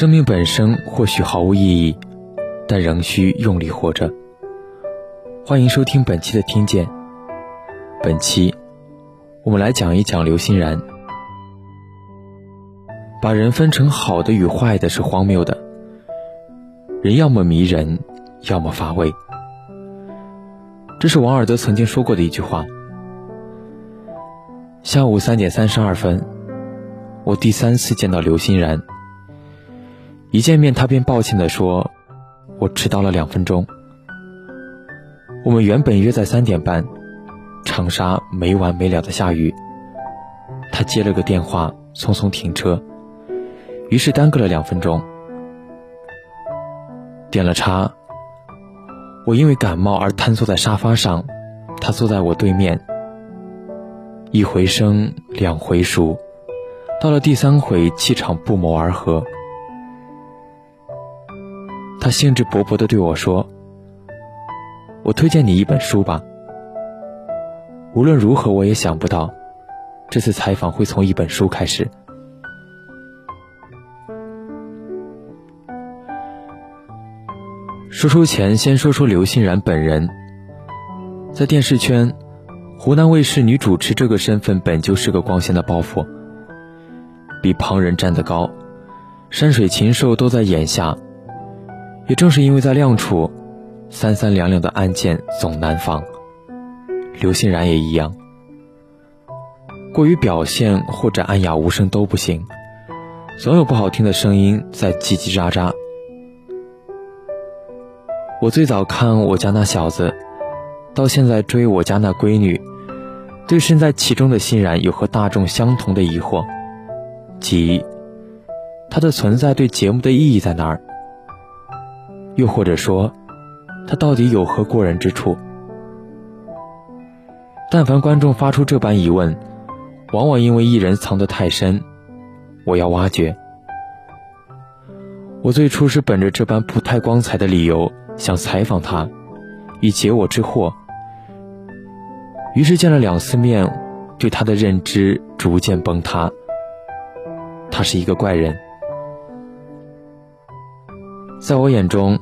生命本身或许毫无意义，但仍需用力活着。欢迎收听本期的听见。本期我们来讲一讲刘欣然。把人分成好的与坏的是荒谬的。人要么迷人，要么乏味。这是王尔德曾经说过的一句话。下午三点三十二分，我第三次见到刘欣然。一见面，他便抱歉地说：“我迟到了两分钟。”我们原本约在三点半，长沙没完没了的下雨。他接了个电话，匆匆停车，于是耽搁了两分钟。点了茶，我因为感冒而瘫坐在沙发上，他坐在我对面。一回生，两回熟，到了第三回，气场不谋而合。他兴致勃勃地对我说：“我推荐你一本书吧。”无论如何，我也想不到，这次采访会从一本书开始。说书前，先说说刘欣然本人。在电视圈，湖南卫视女主持这个身份本就是个光鲜的包袱，比旁人站得高，山水禽兽都在眼下。也正是因为在亮处，三三两两的案件总难防。刘欣然也一样，过于表现或者暗哑无声都不行，总有不好听的声音在叽叽喳喳。我最早看我家那小子，到现在追我家那闺女，对身在其中的欣然有和大众相同的疑惑，即他的存在对节目的意义在哪儿？又或者说，他到底有何过人之处？但凡观众发出这般疑问，往往因为艺人藏得太深，我要挖掘。我最初是本着这般不太光彩的理由想采访他，以解我之惑。于是见了两次面，对他的认知逐渐崩塌。他是一个怪人，在我眼中。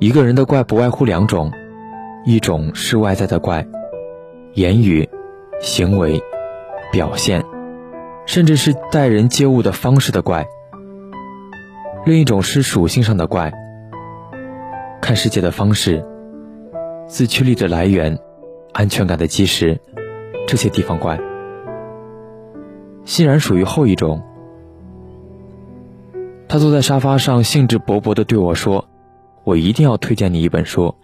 一个人的怪不外乎两种，一种是外在的怪，言语、行为、表现，甚至是待人接物的方式的怪；另一种是属性上的怪，看世界的方式、自驱力的来源、安全感的基石，这些地方怪。欣然属于后一种。他坐在沙发上，兴致勃勃地对我说。我一定要推荐你一本书。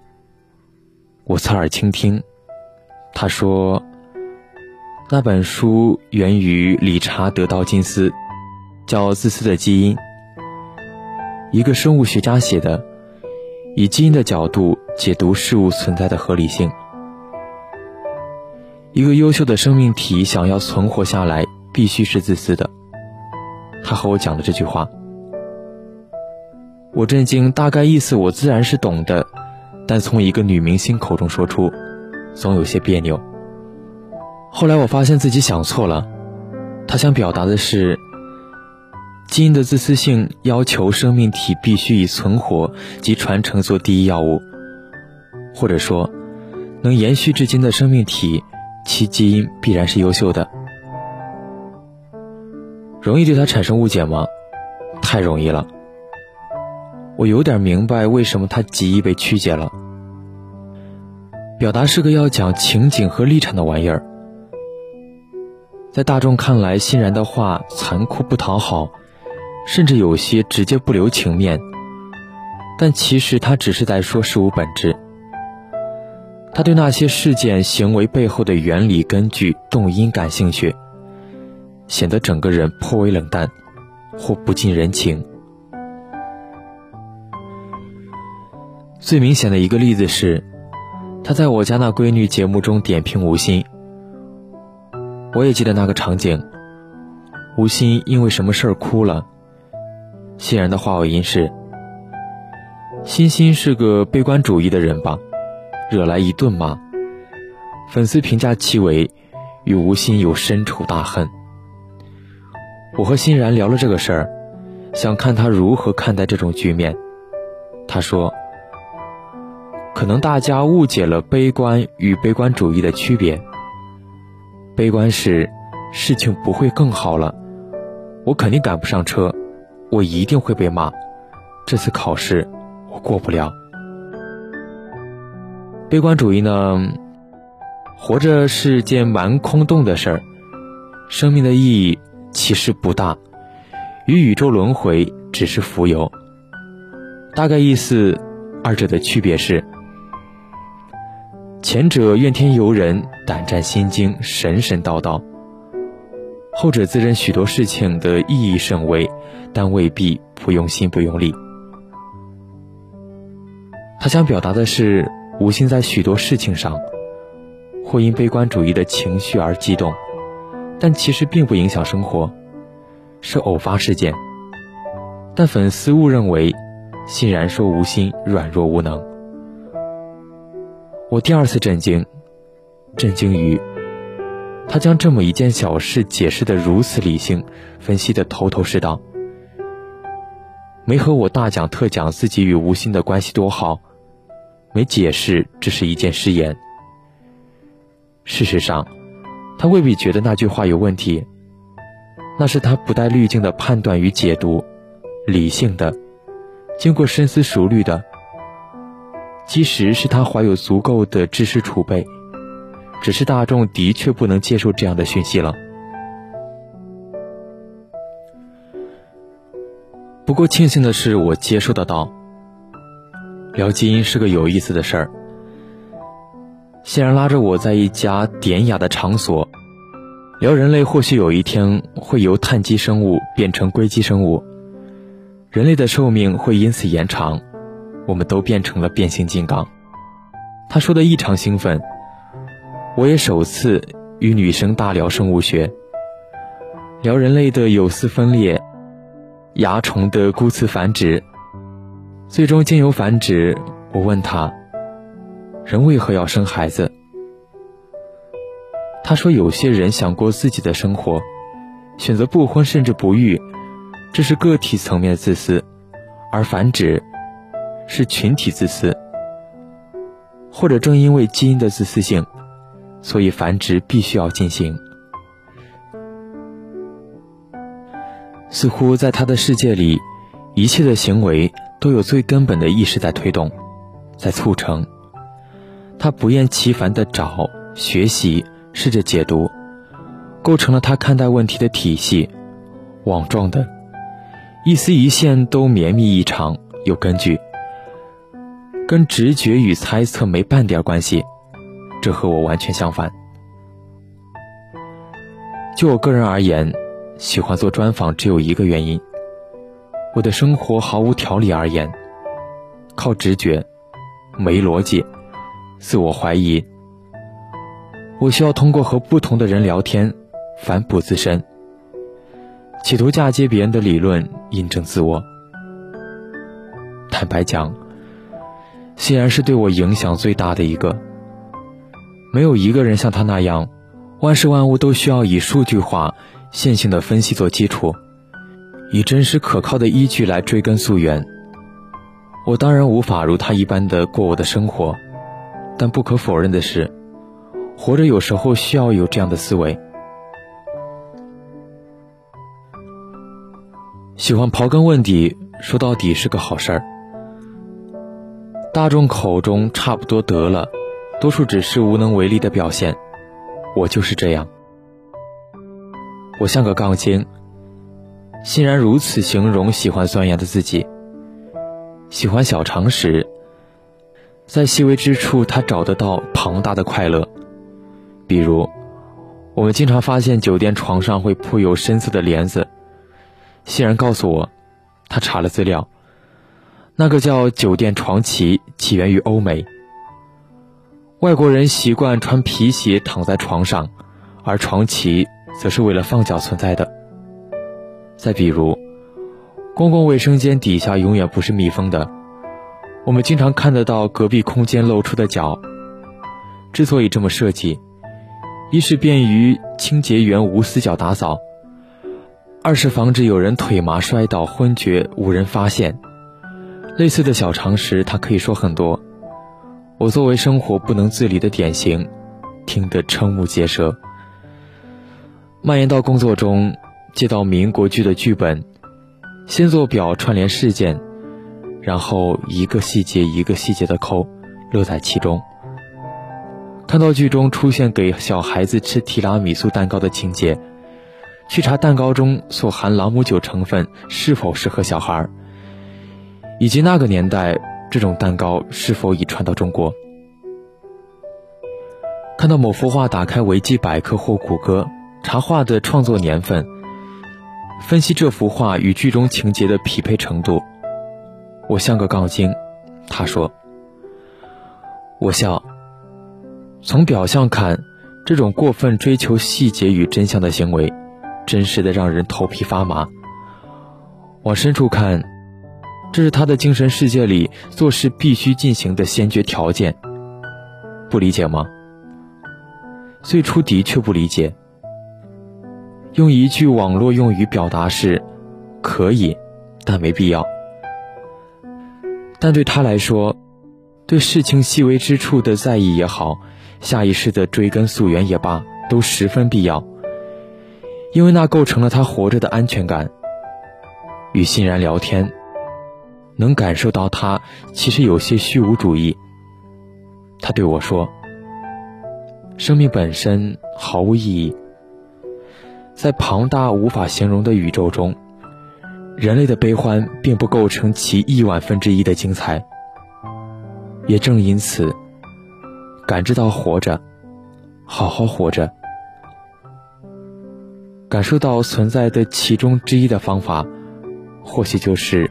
我侧耳倾听，他说：“那本书源于理查德·道金斯，叫《自私的基因》，一个生物学家写的，以基因的角度解读事物存在的合理性。一个优秀的生命体想要存活下来，必须是自私的。”他和我讲的这句话。我震惊，大概意思我自然是懂的，但从一个女明星口中说出，总有些别扭。后来我发现自己想错了，她想表达的是，基因的自私性要求生命体必须以存活及传承做第一要务，或者说，能延续至今的生命体，其基因必然是优秀的。容易对他产生误解吗？太容易了。我有点明白为什么他极易被曲解了。表达是个要讲情景和立场的玩意儿，在大众看来，欣然的话残酷不讨好，甚至有些直接不留情面。但其实他只是在说事物本质。他对那些事件行为背后的原理根据动因感兴趣，显得整个人颇为冷淡，或不近人情。最明显的一个例子是，他在我家那闺女节目中点评吴昕。我也记得那个场景，吴昕因为什么事儿哭了。欣然的话尾音是：“欣欣是个悲观主义的人吧？”惹来一顿骂。粉丝评价其为与吴昕有深仇大恨。我和欣然聊了这个事儿，想看他如何看待这种局面。他说：“可能大家误解了悲观与悲观主义的区别。悲观是事情不会更好了，我肯定赶不上车，我一定会被骂，这次考试我过不了。悲观主义呢，活着是件蛮空洞的事儿，生命的意义其实不大。”与宇宙轮回只是浮游，大概意思，二者的区别是：前者怨天尤人、胆战心惊、神神叨叨；后者自认许多事情的意义甚微，但未必不用心不用力。他想表达的是，无心在许多事情上，或因悲观主义的情绪而激动，但其实并不影响生活。是偶发事件，但粉丝误认为，欣然说无心软弱无能。我第二次震惊，震惊于他将这么一件小事解释的如此理性，分析的头头是道，没和我大讲特讲自己与吴昕的关系多好，没解释这是一件失言。事实上，他未必觉得那句话有问题。那是他不带滤镜的判断与解读，理性的，经过深思熟虑的。其实是他怀有足够的知识储备，只是大众的确不能接受这样的讯息了。不过庆幸的是，我接受得到。聊基因是个有意思的事儿。欣然拉着我在一家典雅的场所。聊人类或许有一天会由碳基生物变成硅基生物，人类的寿命会因此延长，我们都变成了变形金刚。他说的异常兴奋，我也首次与女生大聊生物学，聊人类的有丝分裂，蚜虫的孤雌繁殖，最终经由繁殖。我问他，人为何要生孩子？他说：“有些人想过自己的生活，选择不婚甚至不育，这是个体层面的自私；而繁殖是群体自私。或者正因为基因的自私性，所以繁殖必须要进行。似乎在他的世界里，一切的行为都有最根本的意识在推动，在促成。他不厌其烦地找学习。”试着解读，构成了他看待问题的体系，网状的，一丝一线都绵密异常，有根据，跟直觉与猜测没半点关系，这和我完全相反。就我个人而言，喜欢做专访只有一个原因：我的生活毫无条理而言，靠直觉，没逻辑，自我怀疑。我需要通过和不同的人聊天，反哺自身，企图嫁接别人的理论，印证自我。坦白讲，欣然是对我影响最大的一个。没有一个人像他那样，万事万物都需要以数据化、线性的分析做基础，以真实可靠的依据来追根溯源。我当然无法如他一般的过我的生活，但不可否认的是。活着有时候需要有这样的思维。喜欢刨根问底，说到底是个好事儿。大众口中差不多得了，多数只是无能为力的表现。我就是这样。我像个杠精。欣然如此形容喜欢钻研的自己。喜欢小常识，在细微之处，他找得到庞大的快乐。比如，我们经常发现酒店床上会铺有深色的帘子。欣然告诉我，他查了资料，那个叫酒店床旗，起源于欧美。外国人习惯穿皮鞋躺在床上，而床旗则是为了放脚存在的。再比如，公共卫生间底下永远不是密封的，我们经常看得到隔壁空间露出的脚。之所以这么设计。一是便于清洁员无死角打扫，二是防止有人腿麻摔倒昏厥无人发现。类似的小常识，他可以说很多。我作为生活不能自理的典型，听得瞠目结舌。蔓延到工作中，接到民国剧的剧本，先做表串联事件，然后一个细节一个细节的抠，乐在其中。看到剧中出现给小孩子吃提拉米苏蛋糕的情节。去查蛋糕中所含朗姆酒成分是否适合小孩儿，以及那个年代这种蛋糕是否已传到中国。看到某幅画，打开维基百科或谷歌查画的创作年份，分析这幅画与剧中情节的匹配程度，我像个杠精。他说：“我笑。从表象看，这种过分追求细节与真相的行为。”真实的让人头皮发麻。往深处看，这是他的精神世界里做事必须进行的先决条件。不理解吗？最初的确不理解。用一句网络用语表达是，可以，但没必要。但对他来说，对事情细微之处的在意也好，下意识的追根溯源也罢，都十分必要。因为那构成了他活着的安全感。与欣然聊天，能感受到他其实有些虚无主义。他对我说：“生命本身毫无意义，在庞大无法形容的宇宙中，人类的悲欢并不构成其亿万分之一的精彩。也正因此，感知到活着，好好活着。”感受到存在的其中之一的方法，或许就是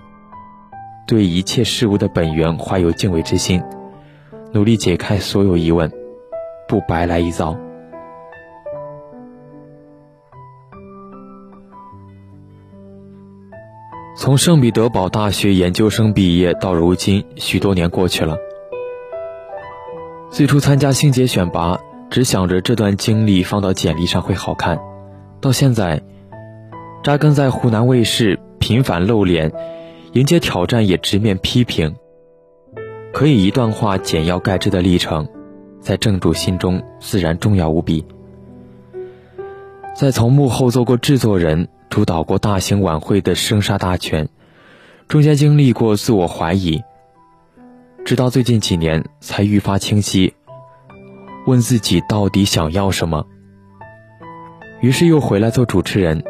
对一切事物的本源怀有敬畏之心，努力解开所有疑问，不白来一遭。从圣彼得堡大学研究生毕业到如今，许多年过去了。最初参加星姐选拔，只想着这段经历放到简历上会好看。到现在，扎根在湖南卫视，频繁露脸，迎接挑战也直面批评，可以一段话简要概之的历程，在正主心中自然重要无比。在从幕后做过制作人，主导过大型晚会的生杀大权，中间经历过自我怀疑，直到最近几年才愈发清晰，问自己到底想要什么。于是又回来做主持人。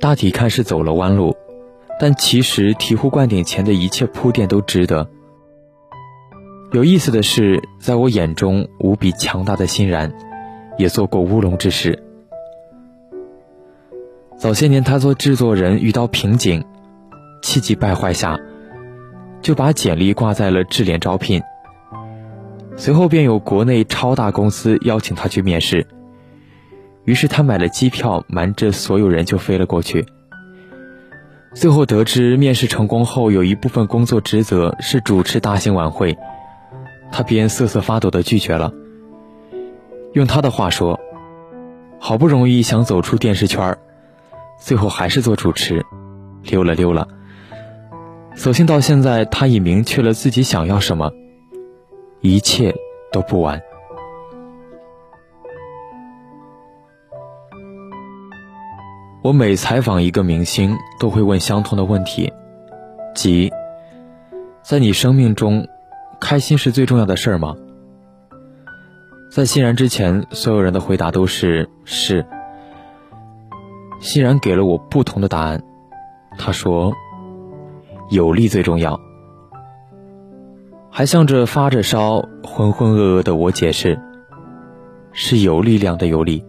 大体看是走了弯路，但其实醍醐灌顶前的一切铺垫都值得。有意思的是，在我眼中无比强大的欣然，也做过乌龙之事。早些年，他做制作人遇到瓶颈，气急败坏下，就把简历挂在了智联招聘。随后便有国内超大公司邀请他去面试。于是他买了机票，瞒着所有人就飞了过去。最后得知面试成功后，有一部分工作职责是主持大型晚会，他便瑟瑟发抖地拒绝了。用他的话说：“好不容易想走出电视圈最后还是做主持，溜了溜了。”所幸到现在，他已明确了自己想要什么，一切都不晚。我每采访一个明星，都会问相同的问题，即：在你生命中，开心是最重要的事儿吗？在欣然之前，所有人的回答都是是。欣然给了我不同的答案，他说：有力最重要。还向着发着烧、浑浑噩噩的我解释：是有力量的有力。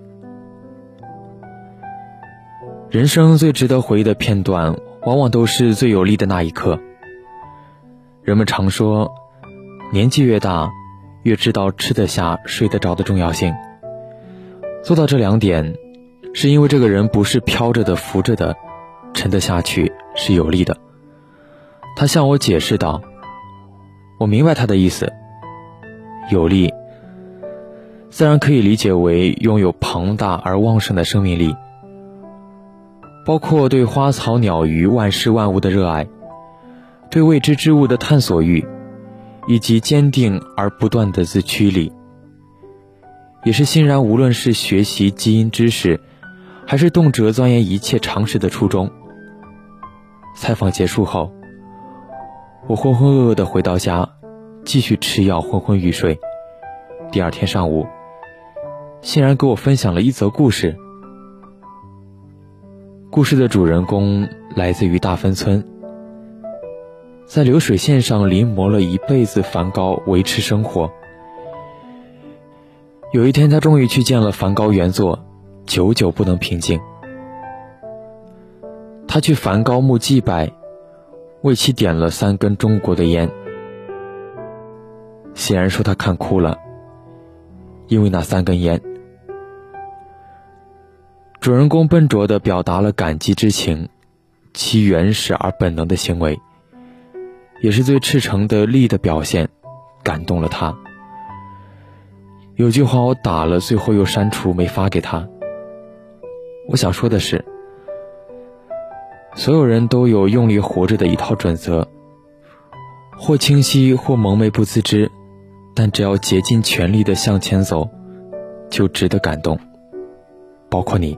人生最值得回忆的片段，往往都是最有力的那一刻。人们常说，年纪越大，越知道吃得下、睡得着的重要性。做到这两点，是因为这个人不是飘着的、浮着的，沉得下去是有利的。他向我解释道：“我明白他的意思。有力，自然可以理解为拥有庞大而旺盛的生命力。”包括对花草鸟鱼、万事万物的热爱，对未知之物的探索欲，以及坚定而不断的自驱力，也是欣然无论是学习基因知识，还是动辄钻研一切常识的初衷。采访结束后，我浑浑噩噩的回到家，继续吃药，昏昏欲睡。第二天上午，欣然给我分享了一则故事。故事的主人公来自于大芬村，在流水线上临摹了一辈子梵高维持生活。有一天，他终于去见了梵高原作，久久不能平静。他去梵高墓祭拜，为其点了三根中国的烟。显然说他看哭了，因为那三根烟。主人公笨拙地表达了感激之情，其原始而本能的行为，也是最赤诚的力的表现，感动了他。有句话我打了，最后又删除，没发给他。我想说的是，所有人都有用力活着的一套准则，或清晰，或蒙昧不自知，但只要竭尽全力的向前走，就值得感动，包括你。